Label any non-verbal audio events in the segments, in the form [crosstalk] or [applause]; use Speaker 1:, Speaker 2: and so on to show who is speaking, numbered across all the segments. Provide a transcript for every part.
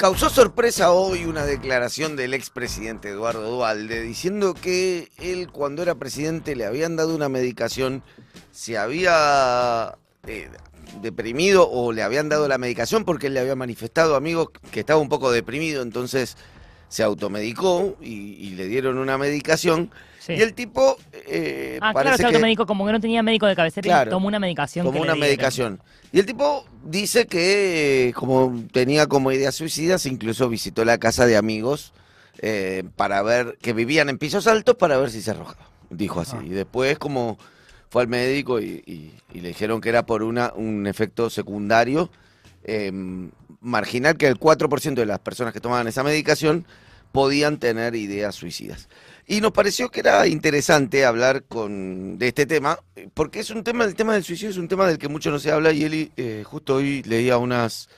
Speaker 1: Causó sorpresa hoy una declaración del expresidente Eduardo Dualde diciendo que él cuando era presidente le habían dado una medicación, se había eh, deprimido o le habían dado la medicación porque él le había manifestado, amigos, que estaba un poco deprimido, entonces se automedicó y, y le dieron una medicación.
Speaker 2: Sí.
Speaker 1: Y el tipo eh,
Speaker 2: Ah, claro, se
Speaker 1: que
Speaker 2: automedicó, como que no tenía médico de cabecera
Speaker 1: Claro.
Speaker 2: y tomó una medicación. que
Speaker 1: una medicación. Y el tipo dice que como tenía como ideas suicidas, incluso visitó la casa de amigos eh, para ver que vivían en pisos altos para ver si se arrojaba. Dijo así.
Speaker 2: Ah.
Speaker 1: Y después como fue al médico y, y- y le dijeron que era por una un efecto secundario eh, marginal que el 4% de las personas que tomaban esa medicación podían tener ideas suicidas. Y nos pareció que era interesante hablar con, de este tema, porque es un tema, el tema del suicidio es un tema del que mucho no se habla y él eh, justo hoy leía unas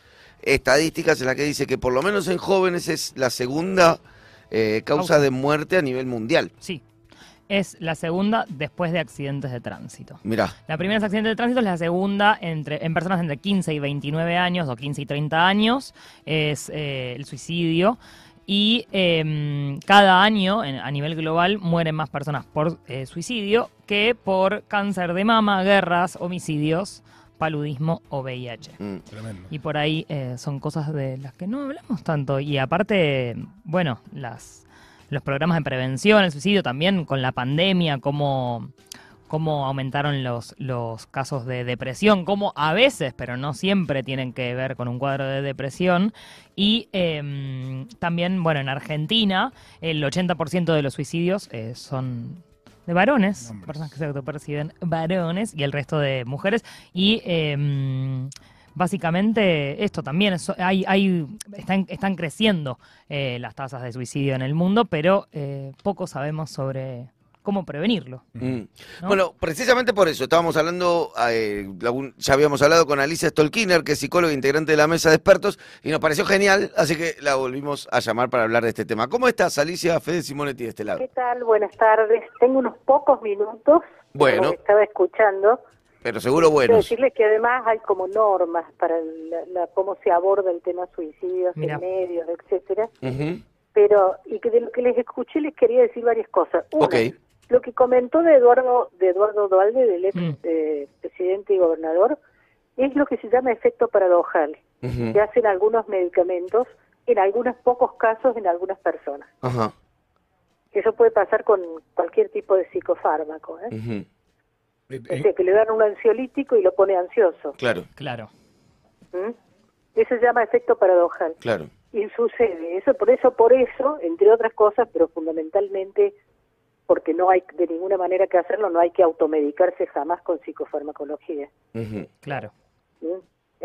Speaker 1: estadísticas en las que dice que por lo menos en jóvenes es la segunda eh, causa
Speaker 2: Causa.
Speaker 1: de muerte a nivel mundial.
Speaker 2: Sí. Es la segunda después de accidentes de tránsito.
Speaker 1: Mirá,
Speaker 2: La primera es accidente de tránsito, es la segunda entre, en personas entre 15 y 29 años o 15 y 30 años, es eh, el suicidio. Y eh, cada año en- a nivel global mueren más personas por eh, suicidio que por cáncer de mama, guerras, homicidios, paludismo o VIH.
Speaker 1: mm,
Speaker 3: Tremendo.
Speaker 2: Y por ahí eh, son cosas de las que no hablamos tanto. Y aparte, bueno, las, los programas de prevención, el suicidio también con la pandemia, cómo, cómo aumentaron los, los casos de depresión, cómo a veces, pero no siempre tienen que ver con un cuadro de depresión. Y em, también, bueno, en Argentina el 80% de los suicidios eh, son de varones, personas que se autoperciben varones, y el resto de mujeres. Y em, básicamente esto también, es- hay, hay, están, están creciendo eh, las tasas de suicidio en el mundo, pero eh, poco sabemos sobre cómo prevenirlo.
Speaker 1: mm.
Speaker 2: ¿no?
Speaker 1: Bueno, precisamente por eso estábamos hablando, eh, ya habíamos hablado con Alicia Stolkiner, que es psicóloga integrante de la mesa de expertos, y nos pareció genial, así que la volvimos a llamar para hablar de este tema. ¿Cómo estás, Alicia Fede Simonetti de este lado?
Speaker 4: ¿Qué tal? Buenas tardes. Tengo unos pocos minutos.
Speaker 1: Bueno.
Speaker 4: que estaba escuchando.
Speaker 1: Pero seguro
Speaker 4: Quiero
Speaker 1: buenos.
Speaker 4: decirles que además hay como normas para la, la- cómo se aborda el tema suicidios
Speaker 2: Mira.
Speaker 4: en medios, etcétera. Pero, y que de lo que les escuché les quería decir varias cosas. Una,
Speaker 1: Ok.
Speaker 4: Lo que comentó de Eduardo, de Eduardo Dualde, del ex
Speaker 2: Mm.
Speaker 4: eh, presidente y gobernador, es lo que se llama efecto paradojal,
Speaker 1: Ujú.
Speaker 4: que hacen algunos medicamentos, en algunos pocos casos, en algunas personas.
Speaker 1: Ajá.
Speaker 4: Eso puede pasar con cualquier tipo de psicofármaco. ¿eh?
Speaker 1: Ujú.
Speaker 3: Eh,
Speaker 4: O
Speaker 3: eh,
Speaker 4: sea, que le dan un ansiolítico y lo pone ansioso.
Speaker 1: Claro,
Speaker 2: Claro.
Speaker 4: ¿m? Eso se llama efecto paradojal.
Speaker 1: claro.
Speaker 4: Y sucede, eso por eso, por eso, entre otras cosas, pero fundamentalmente porque no hay de ninguna manera que hacerlo, no hay que automedicarse jamás con psicofarmacología.
Speaker 2: Claro.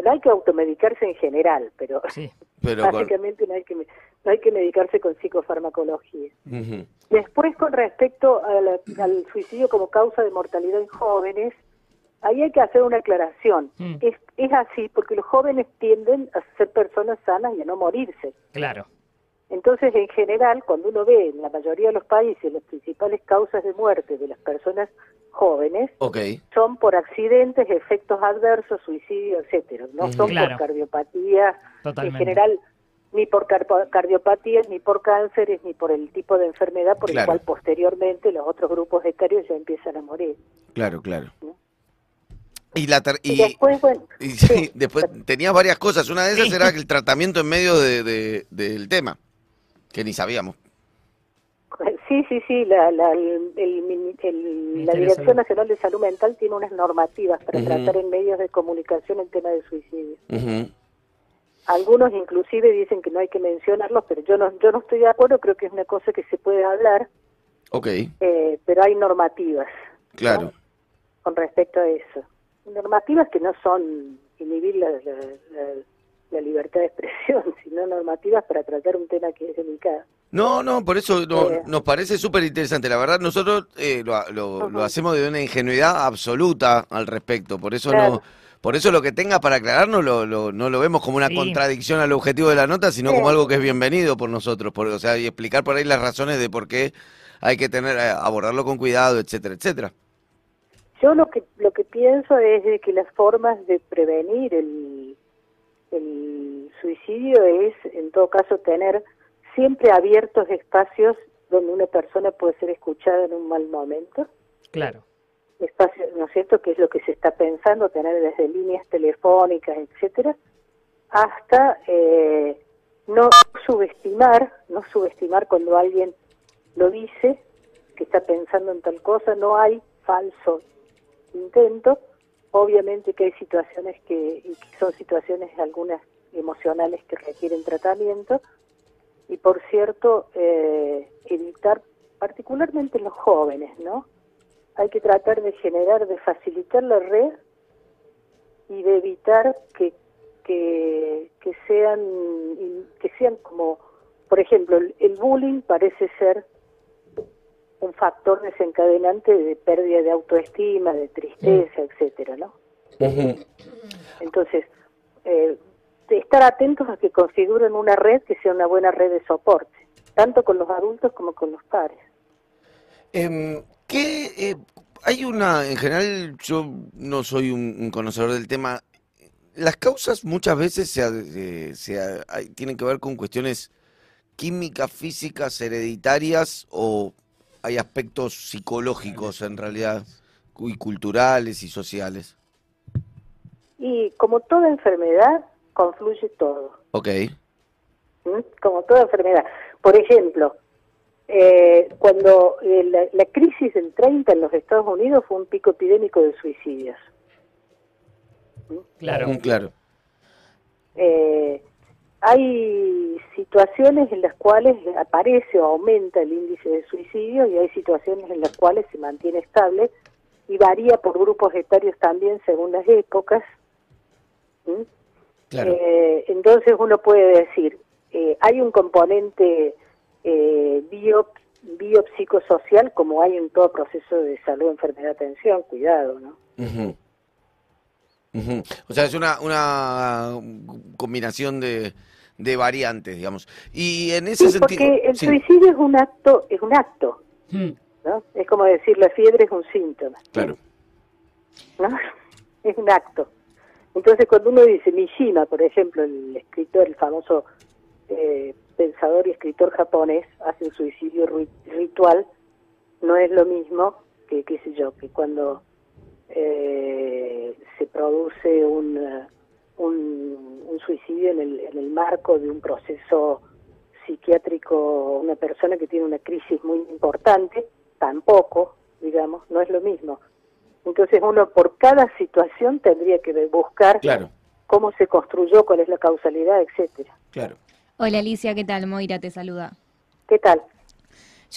Speaker 4: hay que automedicarse en general, pero [laughs]
Speaker 2: Sí.
Speaker 1: Pero con...
Speaker 4: básicamente no hay que no hay que medicarse con psicofarmacología.
Speaker 1: Ujú.
Speaker 4: Después, con respecto al suicidio como causa de mortalidad en jóvenes, ahí hay que hacer una aclaración.
Speaker 2: Mm.
Speaker 4: Es, es así porque los jóvenes tienden a ser personas sanas y a no morirse.
Speaker 2: Claro.
Speaker 4: Entonces, en general, cuando uno ve en la mayoría de los países las principales causas de muerte de las personas jóvenes, son por accidentes, efectos adversos, suicidio, etcétera. No son
Speaker 2: Claro.
Speaker 4: por cardiopatías, en
Speaker 2: Totalmente.
Speaker 4: general, ni por carpo- cardiopatías, ni por cánceres, ni por el tipo de enfermedad por
Speaker 1: Claro.
Speaker 4: el cual posteriormente los otros grupos etarios ya empiezan a morir.
Speaker 1: Claro, claro. Y, la ter-
Speaker 4: Y,
Speaker 1: y,
Speaker 4: después, bueno, [laughs]
Speaker 1: y sí,
Speaker 4: sí.
Speaker 1: después tenías varias cosas. Una de esas
Speaker 2: Sí.
Speaker 1: era el tratamiento en medio de, de- del tema, que ni sabíamos.
Speaker 4: Sí, sí, sí, la, la, el- el mini- el- la Dirección. Nacional de Salud Mental tiene unas normativas para tratar en medios de comunicación el tema del suicidio. Algunos inclusive dicen que no hay que mencionarlos, pero yo no, yo no estoy de acuerdo, creo que es una cosa que se puede hablar,
Speaker 1: Ok,
Speaker 4: eh, pero hay normativas
Speaker 1: claro.
Speaker 4: con respecto a eso. Normativas que no son inhibir la, la, la- libertad de expresión, [laughs] sino normativas para tratar un tema que es delicado.
Speaker 1: No, no, por eso no-
Speaker 4: Eh.
Speaker 1: nos parece súper interesante. La verdad, nosotros eh, lo, lo- lo hacemos de una ingenuidad absoluta al respecto. Por eso
Speaker 4: Claro.
Speaker 1: no, por eso lo que tenga para aclararnos lo, lo- no lo vemos como una
Speaker 2: Sí.
Speaker 1: contradicción al objetivo de la nota, sino
Speaker 4: Sí.
Speaker 1: como algo que es bienvenido por nosotros. Por, o sea, y explicar por ahí las razones de por qué hay que tener eh, abordarlo con cuidado, etcétera, etcétera.
Speaker 4: yo lo que lo que pienso es de que las formas de prevenir el, el suicidio es, en todo caso, tener siempre abiertos espacios donde una persona puede ser escuchada en un mal momento.
Speaker 2: Claro.
Speaker 4: Espacios, ¿no es cierto?, que es lo que se está pensando, tener desde líneas telefónicas, etcétera, hasta eh, no subestimar, no subestimar cuando alguien lo dice, que está pensando en tal cosa, no hay falso intento. Obviamente que hay situaciones que, son situaciones algunas emocionales que requieren tratamiento y por cierto eh, evitar particularmente los jóvenes, ¿no? Hay que tratar de generar, de facilitar la red y de evitar que que, que sean que sean como por ejemplo el bullying parece ser un factor desencadenante de pérdida de autoestima, de tristeza, etcétera, ¿no? Entonces, eh, estar atentos a que configuren una red que sea una buena red de soporte, tanto con los adultos como con los padres.
Speaker 1: Eh, ¿Qué eh, hay una, en general, yo no soy un, conocedor del tema. Las causas muchas veces se, se, tienen que ver con cuestiones químicas, físicas, hereditarias o hay aspectos psicológicos en realidad, y culturales y sociales.
Speaker 4: Y como toda enfermedad, confluye todo.
Speaker 1: Ok.
Speaker 4: ¿Mm? Como toda enfermedad. Por ejemplo, eh, cuando eh, la, crisis del 30 en los Estados Unidos fue un pico epidémico de suicidios.
Speaker 2: ¿Mm? Claro.
Speaker 1: Mm, claro.
Speaker 4: Eh, hay situaciones en las cuales aparece o aumenta el índice de suicidio y hay situaciones en las cuales se mantiene estable y varía por grupos etarios también según las épocas. Eh, entonces uno puede decir, eh, hay un componente eh, bio, biopsicosocial como hay en todo proceso de salud, enfermedad, atención, cuidado, ¿no?
Speaker 1: O sea, es una, una combinación de, de variantes, digamos. Y en ese
Speaker 4: sentido... Porque el suicidio es un acto, es un acto, hmm. ¿no? Es como decir, la fiebre es un síntoma.
Speaker 1: Claro.
Speaker 4: ¿No? [laughs] Es un acto. Entonces, cuando uno dice Mishima, por ejemplo, el escritor, el famoso eh, pensador y escritor japonés, hace un suicidio ritual, no es lo mismo que, qué sé yo, que cuando eh, se produce un un, suicidio en el, en el marco de un proceso psiquiátrico, una persona que tiene una crisis muy importante, tampoco, digamos, no es lo mismo. Entonces uno por cada situación tendría que buscar cómo se construyó, cuál es la causalidad, etcétera.
Speaker 1: Claro.
Speaker 3: Hola Alicia, ¿qué tal? Moira te saluda.
Speaker 4: ¿Qué tal?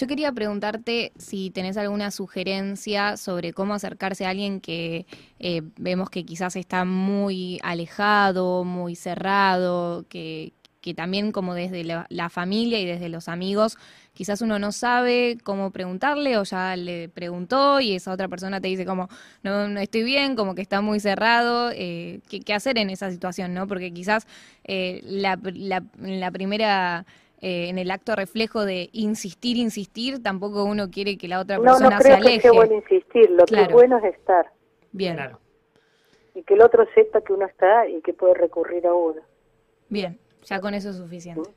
Speaker 3: Yo quería preguntarte si tenés alguna sugerencia sobre cómo acercarse a alguien que eh, vemos que quizás está muy alejado, muy cerrado, que, que también como desde la, familia y desde los amigos, quizás uno no sabe cómo preguntarle o ya le preguntó y esa otra persona te dice como, no, no estoy bien, como que está muy cerrado, eh, ¿qué, hacer en esa situación? no Porque quizás eh, la, la, la primera eh, en el acto reflejo de insistir, insistir, tampoco uno quiere que la otra persona
Speaker 4: se
Speaker 3: aleje.
Speaker 4: Que sea bueno insistir, lo que es bueno es estar.
Speaker 3: Bien.
Speaker 4: Y que el otro sepa que uno está y que puede recurrir a uno.
Speaker 3: Bien, ya con eso es suficiente.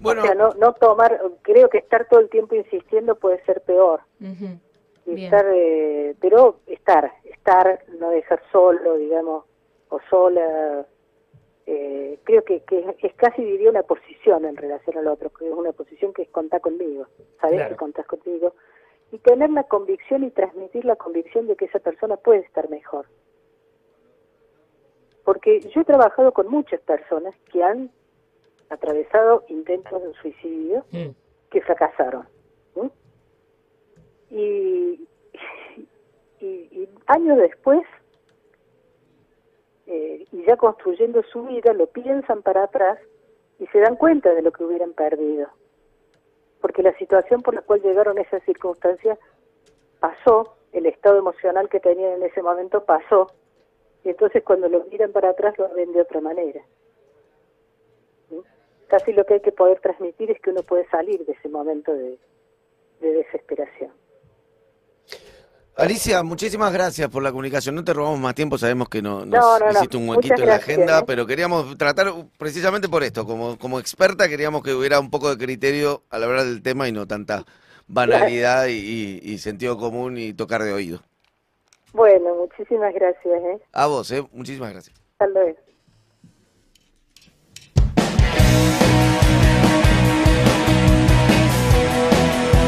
Speaker 4: Bueno. O sea, no, no tomar, creo que estar todo el tiempo insistiendo puede ser peor. estar, eh, pero estar, estar, no dejar solo, digamos, o sola, eh, creo que, es casi diría una posición en relación al otro, que es una posición que es contar conmigo, saber que contás conmigo, y tener la convicción y transmitir la convicción de que esa persona puede estar mejor. Porque yo he trabajado con muchas personas que han atravesado intentos de suicidio mm. que fracasaron. [laughs] y, y años después ya construyendo su vida lo piensan para atrás y se dan cuenta de lo que hubieran perdido. Porque la situación por la cual llegaron esas circunstancias pasó, el estado emocional que tenían en ese momento pasó, y entonces cuando lo miran para atrás lo ven de otra manera. Casi lo que hay que poder transmitir es que uno puede salir de ese momento de desesperación.
Speaker 1: Alicia, muchísimas gracias por la comunicación. No te robamos más tiempo, sabemos que no, nos
Speaker 4: No, no, no.
Speaker 1: hiciste un huequito en la agenda,
Speaker 4: ¿eh?
Speaker 1: pero queríamos tratar precisamente por esto. Como, como experta, queríamos que hubiera un poco de criterio al hablar del tema y no tanta banalidad y, y- y sentido común y tocar de oído.
Speaker 4: Bueno, muchísimas gracias. ¿eh?
Speaker 1: A vos, ¿eh? Muchísimas gracias.
Speaker 4: Hasta luego.